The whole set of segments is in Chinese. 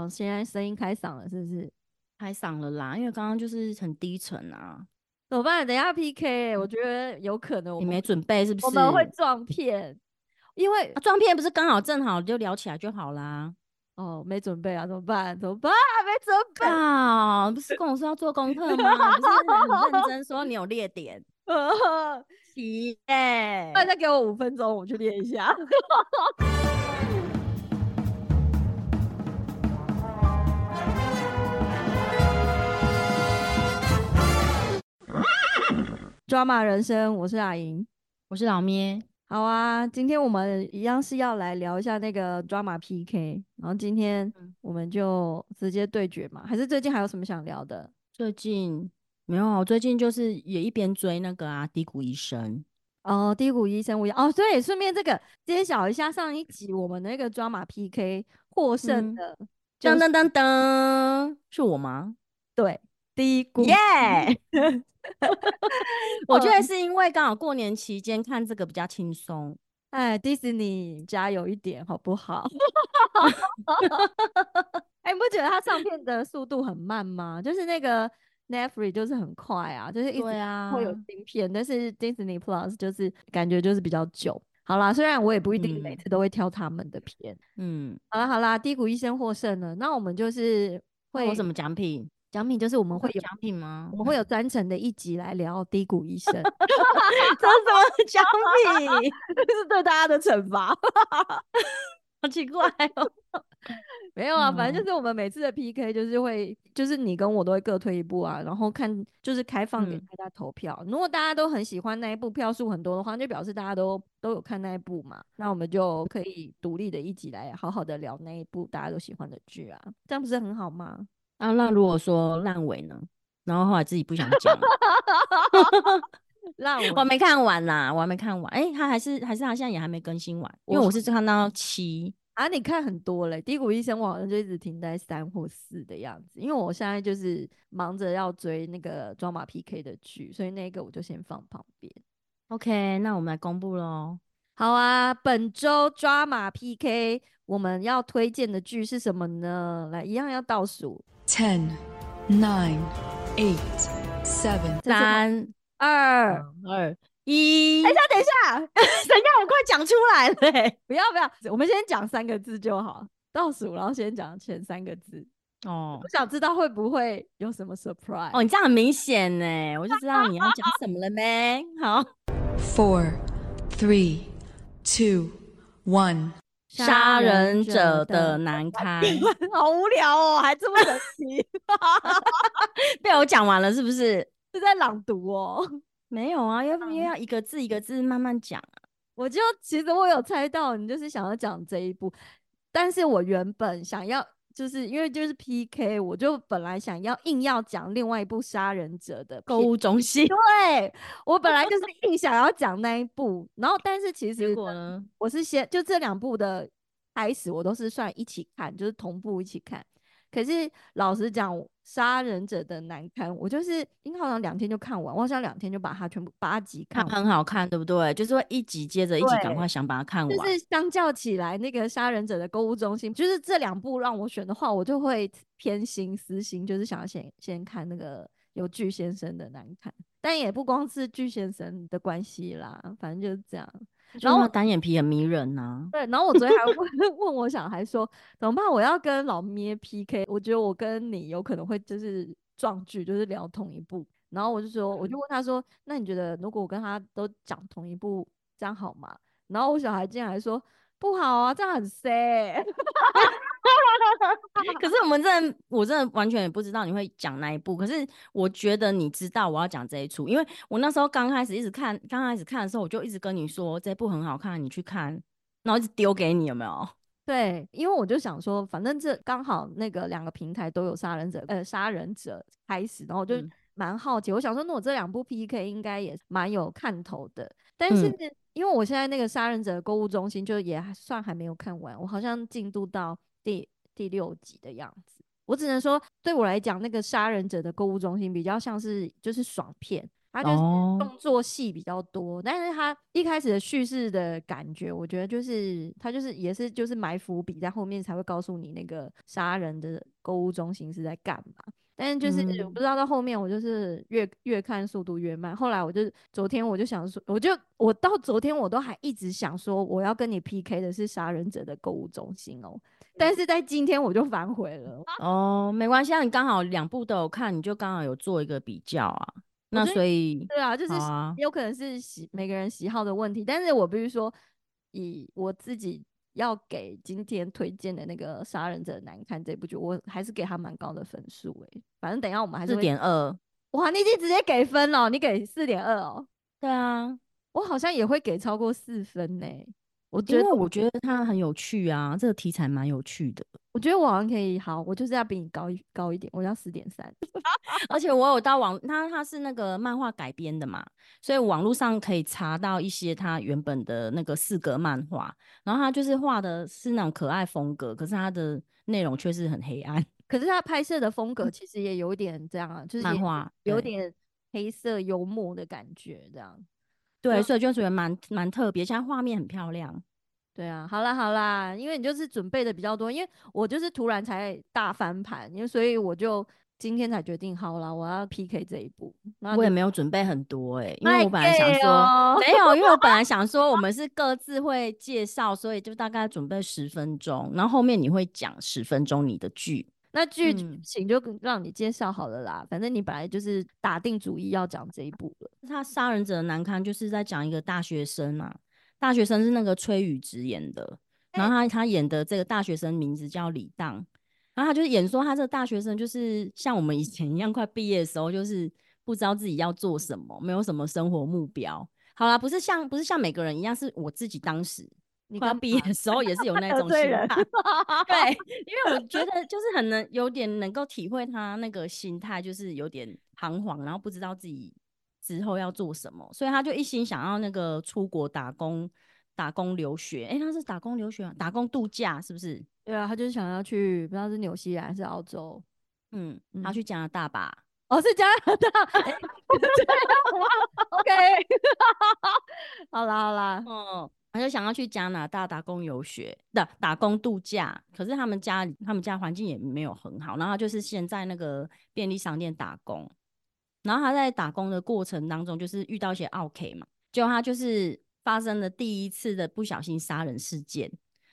哦，现在声音开嗓了，是不是？开嗓了啦，因为刚刚就是很低沉啊。怎么办？等一下 PK，我觉得有可能我你没准备是不是？我们会撞片，因为啊撞骗不是刚好正好就聊起来就好啦。哦没准备啊，怎么办？怎么办？没准备。啊，不是跟我说要做功课吗？不是很认真说你有列点，奇耶、那再给我五分钟，我去练一下。抓马人生，我是阿莹。我是老咩，好啊，今天我们一样是要来聊一下那个抓马 PK，然后今天嗯我们就直接对决嘛，还是最近还有什么想聊的？最近没有最近就是也一边追那个啊低谷医生，哦，低谷医生我也哦，对，顺便这个揭晓一下上一集我们那个抓马 PK 获胜嗯的，就是噔噔噔噔，是我吗？对低谷耶！我觉得是因为刚好过年期间看这个比较轻松，哎，迪士尼加油一点好不好？哎，你不觉得它上片的速度很慢吗？就是那个 Netflix 就是很快啊，就是一直会有新片，但是 Disney Plus 就是感觉就是比较久。好啦，虽然我也不一定每嗯次都会挑他们的片。嗯，好啦好啦，低谷医生获胜了，那我们就是会会有什么奖品？奖品，就是我们会有奖品吗我？们会有专程的一集来聊低谷医生，这是什么 奖品？这 是对大家的惩罚。好奇怪哦。没有啊，反正嗯就是我们每次的 PK 就是会，就是你跟我都会各推一步啊，然后看就是开放给嗯大家投票。如果大家都很喜欢那一部，票数很多的话，就表示大家都都有看那一部嘛，那我们就可以独立的一集来好好的聊那一部大家都喜欢的剧啊，这样不是很好吗？啊，那如果说烂尾呢？然后后来自己不想讲，让我还没看完啦，我还没看完。哎、他还是还是他现在也还没更新完，因为我我是看到七。啊，你看很多嘞，低谷医生我好像就一直停在三或四的样子，因为我现在就是忙着要追那个装马 PK 的剧，所以那个我就先放旁边。OK，那我们来公布喽。好啊，本周抓马 PK 我们要推荐的剧是什么呢？来，一样要倒数，，ten, nine, eight, seven，三二。二一，等一下，等一下，等一下，我快讲出来了、欸。不要不要，我们先讲三个字就好，倒数，然后先讲前三个字。哦我想知道会不会有什么 surprise？哦，你这样很明显呢，我就知道你要讲什么了没？好，4, 3, 2, 1. 杀人者的难堪，好无聊哦，还这么神奇，被我讲完了是不是？是在朗读哦。没有啊，要不要一个字一个字慢慢讲啊？我就其实我有猜到你就是想要讲这一部，但是我原本想要就是因为就是 PK，我就本来想要硬要讲另外一部杀人者的购物中心，对我本来就是硬想要讲那一部，然后但是其实？我是先就这两部的开始，我都是算一起看，就是同步一起看。可是老实讲，《杀人者的难堪》，我就是应该好像两天就看完，我好像两天就把它全部八集看。很好看，对不对？就是会一集接着一集，赶快想把它看完。就是相较起来，那个杀人者的购物中心，就是这两部让我选的话，我就会偏心私心，就是想要先先看那个有巨先生的难堪，但也不光是巨先生的关系啦，反正就是这样。然后单眼皮很迷人呐、对，然后我昨天还问 问我小孩说怎么办？我要跟老咩 PK，我觉得我跟你有可能会就是撞剧，就是聊同一部。然后我就说，我就问他说，那你觉得如果我跟他都讲同一部，这样好吗？然后我小孩竟然还说不好啊，这样很 sad。可是我们真的，我真的完全也不知道你会讲那一部。可是我觉得你知道我要讲这一出，因为我那时候刚开始一直看，刚开始看的时候，我就一直跟你说这部很好看，你去看，然后一直丢给你，有没有？对，因为我就想说，反正这刚好那个两个平台都有杀人者，呃，杀人者开始，然后我就嗯蛮好奇，我想说，那我这两部 PK 应该也蛮有看头的。但是嗯因为我现在那个杀人者购物中心就也还算还没有看完，我好像进度到第第六集的样子。我只能说，对我来讲，那个杀人者的购物中心比较像是就是爽片，它就是哦动作戏比较多，但是它一开始的叙事的感觉，我觉得就是它就是也是就是埋伏笔在后面才会告诉你那个杀人的购物中心是在干嘛。但是就是我嗯不知道到后面我就是越越看速度越慢，后来我就昨天我就想说，我就我到昨天我都还一直想说我要跟你 PK 的是杀人者的购物中心哦，但是在今天我就反悔了。哦，没关系，啊，你刚好两部都有看，你就刚好有做一个比较啊。那所以对啊，就是有可能是喜每个人喜好的问题，但是我必须说，以我自己要给今天推荐的那个《杀人者难看》这部剧，我还是给他蛮高的分数诶。反正等一下我们还是四点二，哇，你已经直接给分了，你给四点二哦，对啊，我好像也会给超过四分呢。我因觉得为我觉得它很有趣啊，这个题材蛮有趣的，我觉得我好像可以，好，我就是要比你高一高一点，我要十点三。而且我有到网，它它是那个漫画改编的嘛，所以网络上可以查到一些它原本的那个四格漫画，然后它就是画的是那种可爱风格，可是它的内容却是很黑暗，可是它拍摄的风格其实也有点这样啊，就是漫画有点黑色幽默的感觉，这样。对，所以就觉得蛮蛮特别，现在画面很漂亮。对啊，好啦好啦，因为你就是准备的比较多，因为我就是突然才大翻盘，因为所以我就今天才决定好了，我要 PK 这一步。那我也没有准备很多哎、因为我本来想说、哦 没有，因为我本来想说我们是各自会介绍，所以就大概准备十分钟，然后后面你会讲十分钟你的剧。那剧嗯情就让你介绍好了啦，反正你本来就是打定主意要讲这一部了。他杀人者的难堪就是在讲一个大学生嘛，大学生是那个崔宇植演的，然后他他演的这个大学生名字叫李当，然后他就是演说他这个大学生就是像我们以前一样，快毕业的时候就是不知道自己要做什么，没有什么生活目标。好啦，不是像不是像每个人一样，是我自己当时你快要干嘛毕业的时候也是有那 种心态，对，因为我觉得就是很能有点能够体会他那个心态，就是有点彷徨，然后不知道自己之后要做什么，所以他就一心想要那个出国打工、打工留学。诶，他是打工留学啊，打工度假是不是？对啊，他就是想要去，不知道是纽西兰还是澳洲。嗯，他嗯去加拿大吧？哦，是加拿大，哎这样吗？OK，好啦 好啦，哦，他就想要去加拿大打工游学的打工度假，可是他们家里他们家环境也没有很好，然后他就是先在那个便利商店打工，然后他在打工的过程当中就是遇到一些 OK 嘛，结果他就是发生了第一次的不小心杀人事件，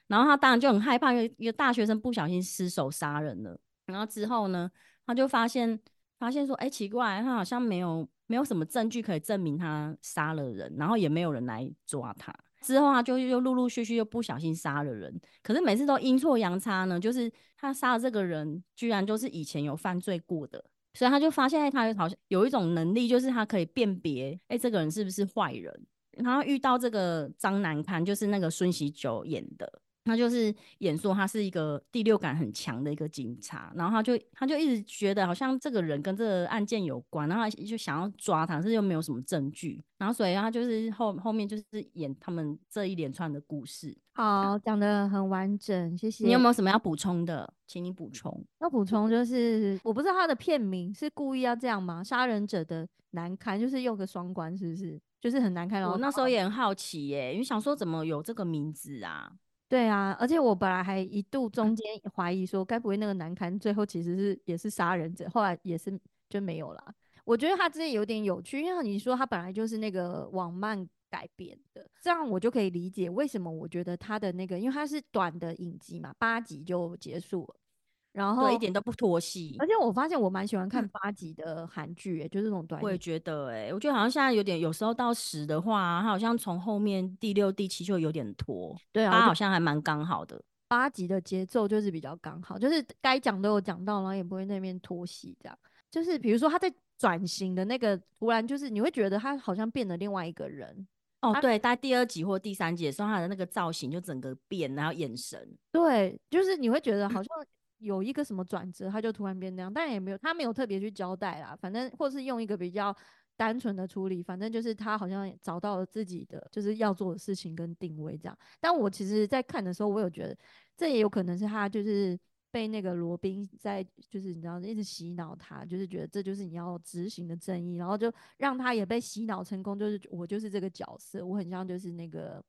然后他当然就很害怕，因为一个大学生不小心失手杀人了，然后之后呢，他就发现发现说，哎、奇怪，他好像没有没有什么证据可以证明他杀了人，然后也没有人来抓他。之后他就又陆陆续续又不小心杀了人，可是每次都阴错阳差呢，就是他杀了这个人居然就是以前有犯罪过的，所以他就发现他好像有一种能力，就是他可以辨别，哎、这个人是不是坏人。然后遇到这个张南堪，就是那个孙喜九演的，他就是演说他是一个第六感很强的一个警察，然后他就他就一直觉得好像这个人跟这个案件有关，然后他就想要抓他，可是又没有什么证据，然后所以他就是后后面就是演他们这一连串的故事。好，讲的很完整，谢谢。你有没有什么要补充的？请你补充。要补充就是，我不知道他的片名是故意要这样吗？杀人者的难堪，就是用个双关，是不是？就是很难看。我那时候也很好奇耶，因为想说怎么有这个名字啊？对啊，而且我本来还一度中间怀疑说，该不会那个难堪最后其实是也是杀人者，后来也是就没有了。我觉得他这有点有趣，因为你说他本来就是那个网漫改编的，这样我就可以理解为什么我觉得他的那个，因为他是短的影集嘛，八集就结束了，然后对，一点都不拖戏而。且我发现我蛮喜欢看八集的韩剧、欸，就是这种短影我也觉得哎、我觉得好像现在有点，有时候到十的话，它好像从后面第六、第七就有点拖，对啊，好像还蛮刚好的。八集的节奏就是比较刚好，就是该讲都有讲到，然后也不会那边拖戏这样。就是比如说他在转型的那个，突然就是你会觉得他好像变了另外一个人，哦对，在第二集或第三集的时候，他的那个造型就整个变，然后眼神，对，就是你会觉得好像有一个什么转折，他就突然变那样，但也没有他没有特别去交代啦，反正或是用一个比较单纯的处理，反正就是他好像找到了自己的就是要做的事情跟定位这样。但我其实，在看的时候，我有觉得这也有可能是他就是被那个罗宾在就是你知道一直洗脑他，就是觉得这就是你要执行的正义，然后就让他也被洗脑成功，就是我就是这个角色，我很像就是那个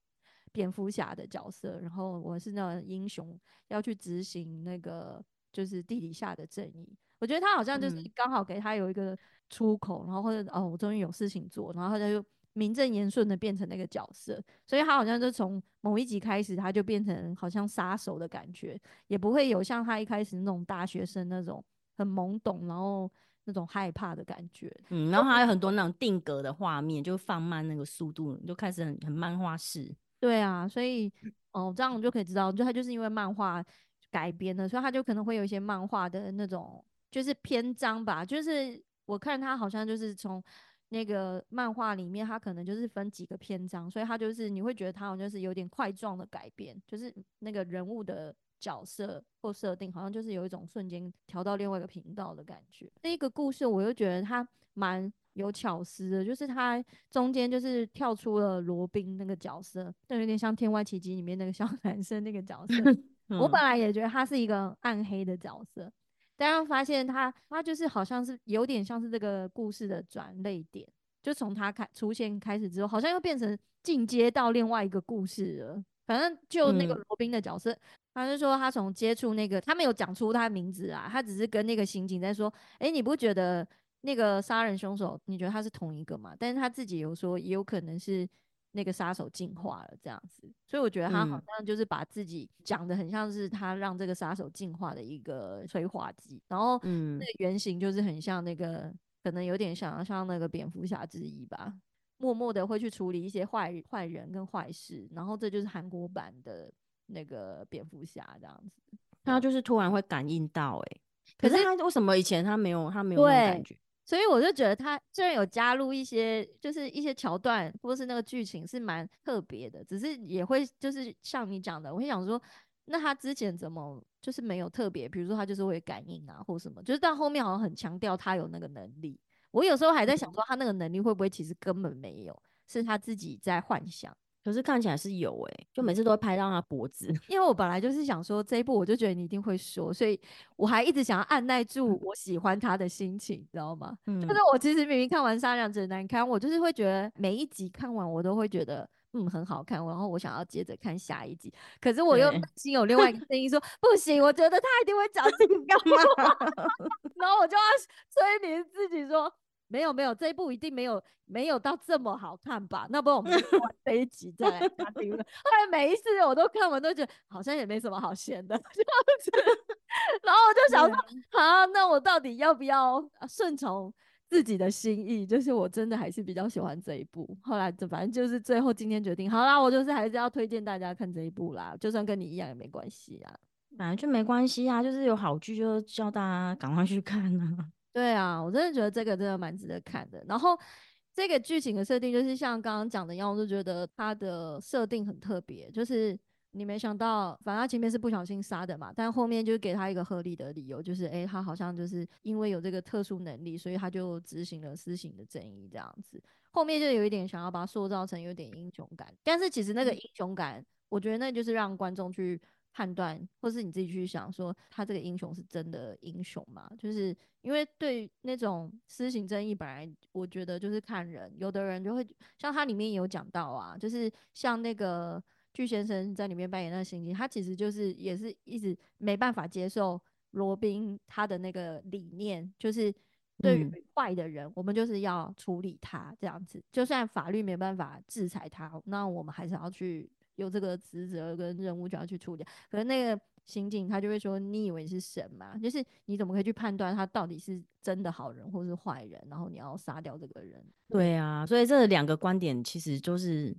蝙蝠侠的角色，然后我是那种英雄要去执行那个就是地底下的正义。我觉得他好像就是嗯刚好给他有一个出口，然后或者哦，我终于有事情做，然后他就名正言顺的变成那个角色，所以他好像就从某一集开始，他就变成好像杀手的感觉，也不会有像他一开始那种大学生那种很懵懂，然后那种害怕的感觉。嗯，然后还有很多那种定格的画面，就放慢那个速度，就开始很很漫画式。对啊，所以哦，这样我就可以知道，就他就是因为漫画改编的，所以他就可能会有一些漫画的那种就是篇章吧，就是我看他好像就是从那个漫画里面，他可能就是分几个篇章，所以他就是你会觉得他好像就是有点块状的改编，就是那个人物的角色或设定，好像就是有一种瞬间调到另外一个频道的感觉。那一个故事，我又觉得它蛮有巧思的，就是他中间就是跳出了罗宾那个角色，就有点像《天外奇迹》里面那个小 男生那个角色。我嗯本来也觉得他是一个暗黑的角色，但是发现他他就是好像是有点像是这个故事的转泪点，就从他开出现开始之后，好像又变成进阶到另外一个故事了。反正就那个嗯罗宾的角色，他就说他从接触那个，他没有讲出他的名字啊，他只是跟那个刑警在说，诶，你不觉得那个杀人凶手，你觉得他是同一个吗？但是他自己有说，也有可能是那个杀手进化了这样子，所以我觉得他好嗯像就是把自己讲的很像是他让这个杀手进化的一个催化剂，然后嗯那个原型就是很像那个，可能有点像像那个蝙蝠侠之一吧，默默的会去处理一些坏坏人跟坏事，然后这就是韩国版的那个蝙蝠侠这样子。他就是突然会感应到、欸，可是他为什么以前他没有他没有那种感觉？所以我就觉得他虽然有加入一些，就是一些桥段或是那个剧情是蛮特别的，只是也会就是像你讲的，我会想说，那他之前怎么就是没有特别，比如说他就是会感应啊或什么，就是到后面好像很强调他有那个能力。我有时候还在想说，他那个能力会不会其实根本没有，是他自己在幻想。可是看起来是有哎、就每次都会拍到他脖子。因为我本来就是想说这一部，我就觉得你一定会说，所以我还一直想要按耐住我喜欢他的心情，你知道吗？嗯就是我其实明明看完《杀良者难堪》，我就是会觉得每一集看完我都会觉得嗯很好看，然后我想要接着看下一集。可是我又心有另外一个声音说不行，我觉得他一定会讲这个，然后我就要 催眠自己说。没有没有，这一部一定没有没有到这么好看吧？那不然我们就看完这一集再来下评论。后来每一次我都看完，都觉得好像也没什么好闲的，这样子。然后我就想说，啊，那我到底要不要呃顺从自己的心意？就是我真的还是比较喜欢这一部。后来就反正就是最后今天决定，好啦，我就是还是要推荐大家看这一部啦，就算跟你一样也没关系啊。本来就没关系啊，就是有好剧就叫大家赶快去看啊。对啊，我真的觉得这个真的蛮值得看的。然后这个剧情的设定就是像刚刚讲的一样，我就觉得它的设定很特别，就是你没想到，反正他前面是不小心杀的嘛，但后面就给他一个合理的理由，就是诶，他好像就是因为有这个特殊能力，所以他就执行了私刑的正义这样子。后面就有一点想要把它塑造成有点英雄感，但是其实那个英雄感，我觉得那就是让观众去判断，或是你自己去想说，他这个英雄是真的英雄吗？就是因为对那种私刑争议，本来我觉得就是看人，有的人就会像他里面也有讲到啊，就是像那个巨先生在里面扮演那个刑警，他其实就是也是一直没办法接受罗宾他的那个理念，就是对嗯于坏的人，我们就是要处理他这样子，就算法律没办法制裁他，那我们还是要去有这个职责跟任务就要去处理。可是那个刑警他就会说：“你以为是神吗？就是你怎么可以去判断他到底是真的好人或是坏人？然后你要杀掉这个人？”对啊，所以这两个观点其实就是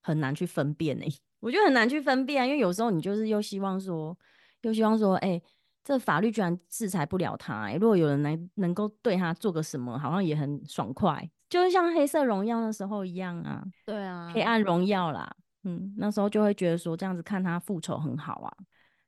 很难去分辨诶、我觉得很难去分辨啊，因为有时候你就是又希望说，又希望说，哎、这法律居然制裁不了他、欸，如果有人能能够对他做个什么，好像也很爽快，就是像黑色荣耀那时候一样啊，对啊，黑暗荣耀啦，嗯，那时候就会觉得说这样子看他复仇很好啊，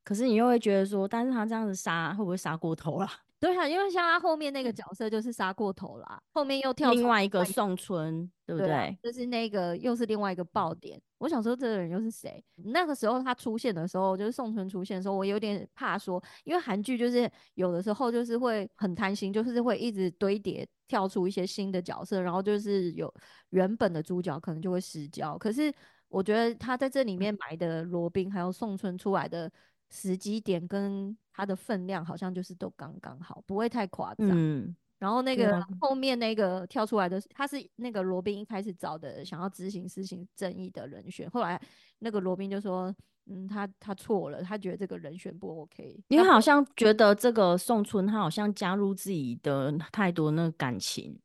可是你又会觉得说，但是他这样子杀会不会杀过头了？对啊，因为像他后面那个角色就是杀过头啦，后面又跳出另外一个宋春，对不对啊对？就是那个又是另外一个爆点。我想说这个人又是谁？那个时候他出现的时候，就是宋春出现的时候，我有点怕说，因为韩剧就是有的时候就是会很贪心，就是会一直堆叠跳出一些新的角色，然后就是有原本的主角可能就会失焦。可是我觉得他在这里面埋的罗宾还有宋春出来的时机点跟他的分量好像就是都刚刚好，不会太夸张。嗯，然后那个后面那个跳出来的是，他是那个罗宾一开始找的想要执行施行正义的人选，后来那个罗宾就说，嗯，他他错了，他觉得这个人选不 OK，他因为好像觉得这个宋春他好像加入自己的太多那个感情，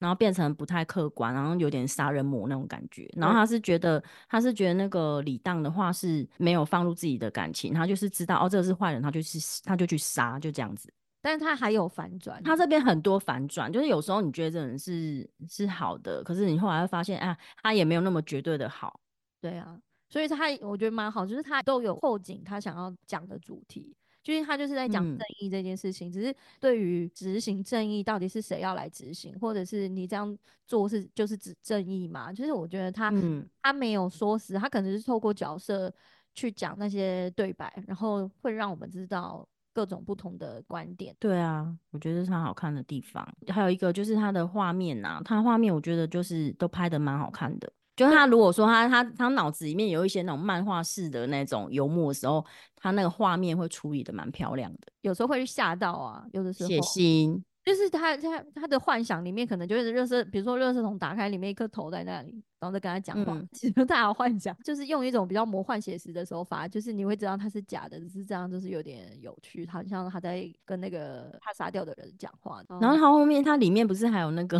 然后变成不太客观，然后有点杀人魔那种感觉。然后他是觉得他是觉得那个李当的话是没有放入自己的感情，他就是知道哦这个是坏人，他就去他就去杀，就这样子。但是他还有反转，他这边很多反转，就是有时候你觉得这人是是好的，可是你后来会发现，啊，他也没有那么绝对的好。对啊，所以他我觉得蛮好，就是他都有后景他想要讲的主题。就是他就是在讲嗯正义这件事情，只是对于执行正义到底是谁要来执行，或者是你这样做是就是指正义嘛？就是我觉得他、嗯，他没有说死，他可能是透过角色去讲那些对白，然后会让我们知道各种不同的观点。对啊，我觉得是他好看的地方。还有一个就是他的画面呐、他画面我觉得就是都拍的蛮好看的。就他如果说他他他脑子里面有一些那种漫画式的那种幽默的时候，他那个画面会处理的蛮漂亮的，有时候会吓到啊，有的时候血腥。就是他他他的幻想里面可能就是热色，比如说热色桶打开里面一颗头在那里，然后再跟他讲话，嗯。其实他有幻想，就是用一种比较魔幻写实的手法，就是你会知道他是假的，只是这样就是有点有趣，好像他在跟那个他杀掉的人讲话，然后他后面他里面不是还有那个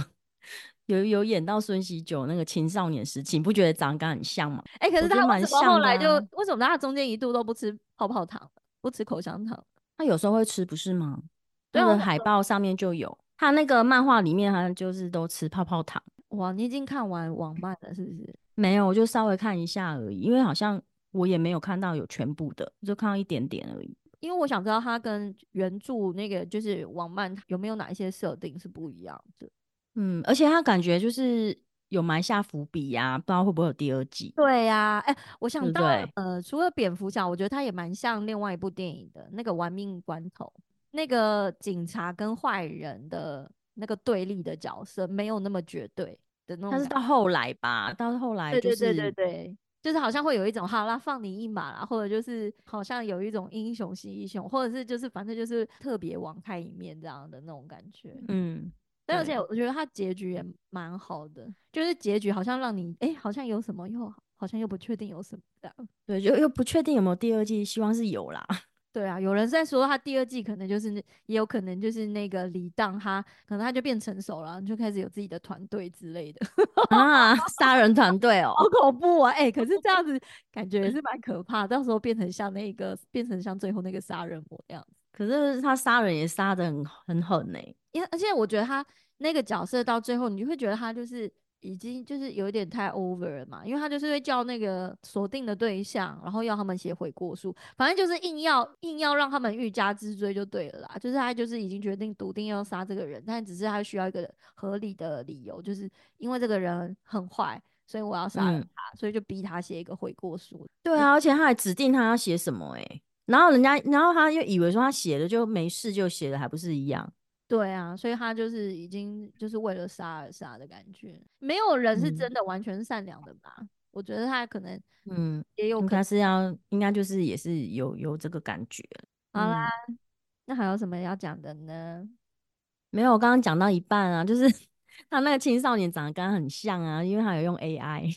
有有演到孙喜九那个青少年时期，你不觉得长得很像吗？哎、可是他为什么像后来就、啊为什么他中间一度都不吃泡泡糖，不吃口香糖？他有时候会吃，不是吗？那个对海报上面就有，他那个漫画里面他就是都吃泡泡糖。哇，你已经看完网漫了是不是？没有，我就稍微看一下而已，因为好像我也没有看到有全部的，就看到一点点而已。因为我想知道他跟原著那个就是网漫有没有哪一些设定是不一样的。嗯，而且他感觉就是有埋下伏笔呀、不知道会不会有第二季。对呀、哎、我想到呃，除了蝙蝠侠，我觉得他也蛮像另外一部电影的那个《玩命关头》，那个警察跟坏人的那个对立的角色没有那么绝对的那种。但是到后来吧，到后来就是对对对对对，就是好像会有一种好啦，放你一马啦，或者就是好像有一种英雄惜英雄，或者是就是反正就是特别网开一面这样的那种感觉。嗯，但而且我觉得他结局也蛮好的，就是结局好像让你哎、诶好像有什么，又好像又不确定有什么的。对，就又不确定有没有第二季，希望是有啦。对啊，有人在说他第二季可能就是那，也有可能就是那个李当他可能他就变成熟了，就开始有自己的团队之类的，啊，杀人团队哦，好恐怖啊！哎、可是这样子感觉也是蛮可怕，到时候变成像那个变成像最后那个杀人魔那样子。可是他杀人也杀的很很狠呢、因为而且我觉得他那个角色到最后，你就会觉得他就是已经就是有一点太 over 了嘛，因为他就是会叫那个锁定的对象，然后要他们写悔过书，反正就是硬要硬要让他们欲加之罪就对了啦。就是他就是已经决定笃定要杀这个人，但只是他需要一个合理的理由，就是因为这个人很坏，所以我要杀了嗯他，所以就逼他写一个悔过书。对啊，而且他还指定他要写什么哎、然后人家，然后他又以为说他写的就没事就写的，还不是一样？对啊，所以他就是已经就是为了杀而杀的感觉，没有人是真嗯的完全善良的吧？我觉得他可能嗯，也有可能。是要，应该就是也是有有这个感觉。好啦，嗯那还有什么要讲的呢？没有，我刚刚讲到一半啊，就是 他那个青少年长得跟他很像啊，因为他有用 AI，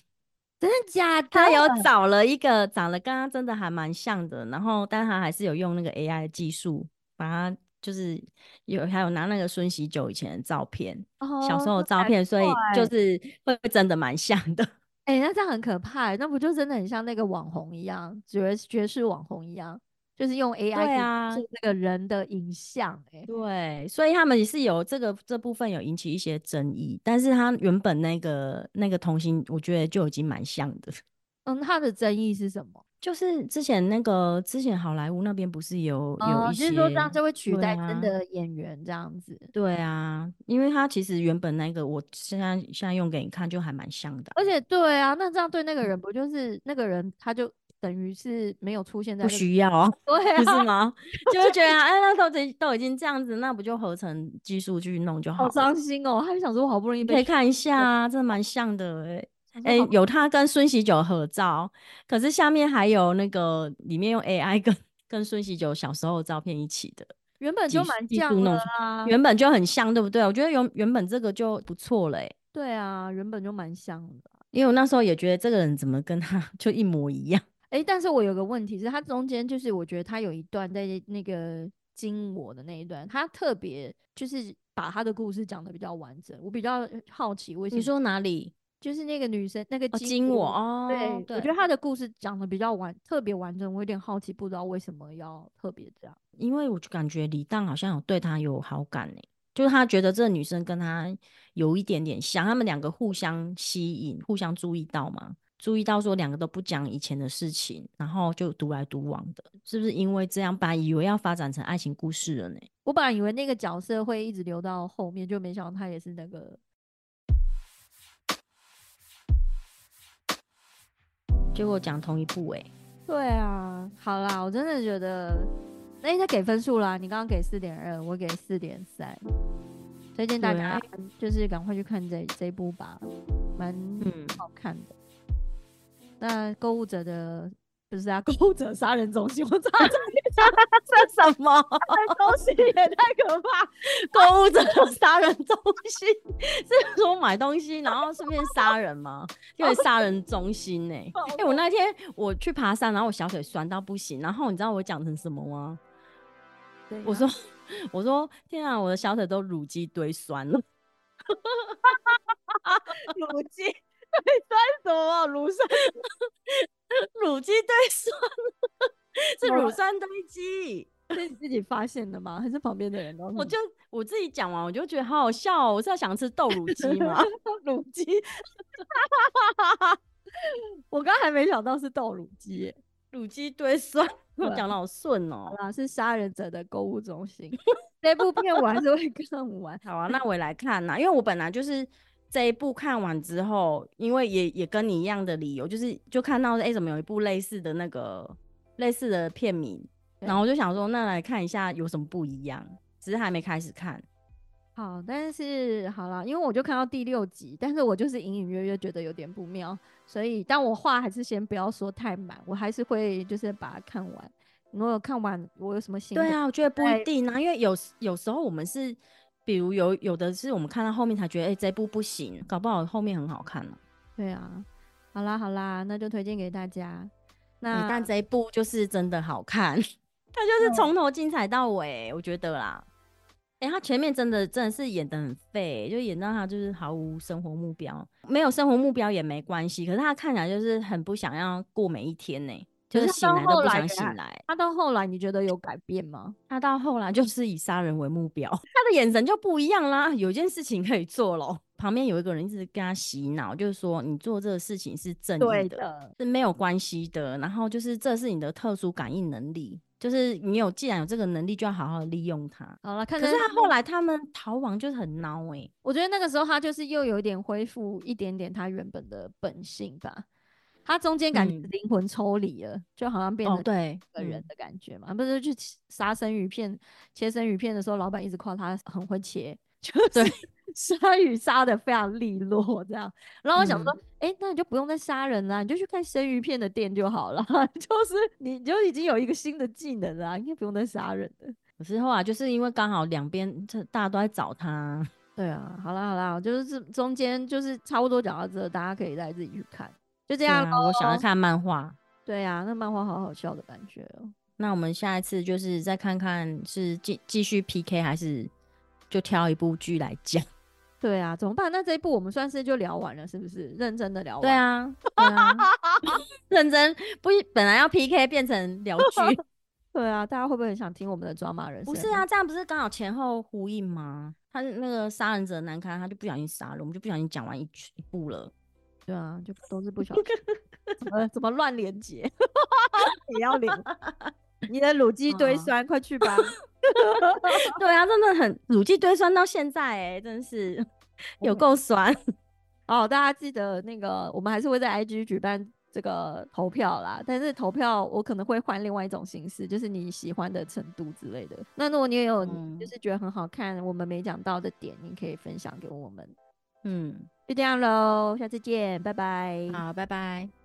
真的假的？他有找了一个长得跟他真的还蛮像的，然后但他还是有用那个 AI 的技术把他。就是有还有拿那个孙喜九以前的照片，小时候的照片，所以就是会真的蛮像的。哎、那这样很可怕欸，那不就真的很像那个网红一样，爵爵士网红一样，就是用 AI 对啊是那个人的影像、欸，对，所以他们也是有这个这部分有引起一些争议，但是他原本那个那个童星，我觉得就已经蛮像的，嗯，他的争议是什么？就是之前那个之前好莱坞那边不是有有哦，一些，就是说这样就会取代真啊的演员这样子。对啊，因为他其实原本那个我现在现在用给你看就还蛮像的，而且对啊，那这样对那嗯个人不就是那个人他就等于是没有出现在不这个需要啊，对不是啊，吗？就会觉得哎，那都已都已经这样子，那不就合成技术去弄就好好了？伤心哦。他就想说，我好不容易被可以看一下啊，真的蛮像的哎、哎、有他跟孙喜九合照，可是下面还有那个里面用 AI 跟跟孙喜九小时候的照片一起的，原本就蛮像的术弄出啦。原本就很像，对不对？我觉得原原本这个就不错嘞、欸，对啊，原本就蛮像的。因为我那时候也觉得这个人怎么跟他就一模一样。哎、但是我有个问题是，他中间就是我觉得他有一段在那个经我的那一段，他特别就是把他的故事讲的比较完整。我比较好奇为什么？你说哪里？就是那个女生那个哦，经经我哦，对，我觉得他的故事讲的比较完，特别完整。我有点好奇，不知道为什么要特别这样。因为我就感觉李诞好像有对他有好感呢、就是他觉得这个女生跟他有一点点像，他们两个互相吸引，互相注意到嘛，注意到说两个都不讲以前的事情，然后就独来独往的，是不是因为这样，把以为要发展成爱情故事了呢？我本来以为那个角色会一直留到后面，就没想到他也是那个。结果讲同一部哎、对啊，好啦，我真的觉得，那应该给分数啦。你刚刚给四点二，我给四点三，推荐大家啊就是赶快去看这这一部吧，蛮嗯，好看的。那购物者的不是啊，购物者杀人中心，我操，这这什么 东西也太可怕。购物者杀人中心？是说买东西然后顺便杀人吗？因为杀人中心 呢、哎、我那天我去爬山，然后我小腿酸到不行，然后你知道我讲成什么吗？啊我说，我说，天啊，我的小腿都乳肌堆酸了。乳肌 对酸什么？乳酸 乳鸡堆酸，是乳酸堆积。是你自己发现的吗？还是旁边的人都我就我自己讲完，我就觉得好好笑哦。我是要想吃豆乳鸡吗？乳鸡？我刚还没想到是豆乳鸡耶。乳鸡堆酸，我对啊讲的好顺哦好。啦，是杀人者的购物中心。这部片我还是会看完。好啊，那我也来看呐，因为我本来就是这一部看完之后，因为也也跟你一样的理由，就是就看到哎、诶怎么有一部类似的那个类似的片名，然后我就想说，那来看一下有什么不一样，只是还没开始看。好，但是好了，因为我就看到第六集，但是我就是隐隐约约觉得有点不妙，所以但我话还是先不要说太满，我还是会就是把它看完。如果看完，我有什么心得？对啊，我觉得不一定啊，因为有时有时候我们是，比如有有的是我们看到后面才觉得，哎、这部不行，搞不好后面很好看呢、对啊，好啦好啦，那就推荐给大家。那欸但这一部就是真的好看，它就是嗯从头精彩到尾，我觉得啦。哎、他前面真的真的是演的很废，就演到他就是毫无生活目标，没有生活目标也没关系，可是他看起来就是很不想要过每一天呢、就是醒来都不想醒来。他到后来你觉得有改变吗？他到后来就是以杀人为目标，他的眼神就不一样啦。有一件事情可以做咯，旁边有一个人一直跟他洗脑，就是说你做这个事情是正义的，的，是没有关系的。然后就是这是你的特殊感应能力，就是你有既然有这个能力，就要好好利用它。好了，可是他后来他们逃亡就是很孬哎、我觉得那个时候他就是又有一点恢复一点点他原本的本性吧。他中间感觉嗯灵魂抽离了，就好像变成一个人嗯的感觉嘛。不是去杀生鱼片、切生鱼片的时候，老板一直夸他很会切，就是对杀鱼杀的非常利落这样。然后我想说嗯，哎、那你就不用再杀人啦，你就去看生鱼片的店就好了。就是你就已经有一个新的技能啦，应该不用再杀人的。可是后来就是因为刚好两边这大家都在找他，对啊，好啦好啦，就是这中间就是差不多讲到这，大家可以再自己去看，就这样我想要看漫画。对啊，那漫画好好笑的感觉哦。那我们下一次就是再看看是继继续 PK 还是就挑一部剧来讲。对啊，怎么办？那这一部我们算是就聊完了，是不是？认真的聊完。对，啊，对啊，认真不本来要 PK 变成聊剧，对啊，大家会不会很想听我们的抓马人生？不是啊，，这样不是刚好前后呼应吗？他是那个杀人者难堪，他就不小心杀了，我们就不小心讲完一曲一部了。对啊，就都是不小心，怎么怎么乱连接，也要连。你的乳 肌堆嗯酸，快去吧。对啊，真的很乳肌堆酸到现在哎、真是有够酸。哦，大家记得那个，我们还是会在 IG 举办这个投票啦。但是投票我可能会换另外一种形式，就是你喜欢的程度之类的。那如果你也有嗯就是觉得很好看，我们没讲到的点，你可以分享给我们。嗯，就这样喽，下次见，拜拜。好，拜拜。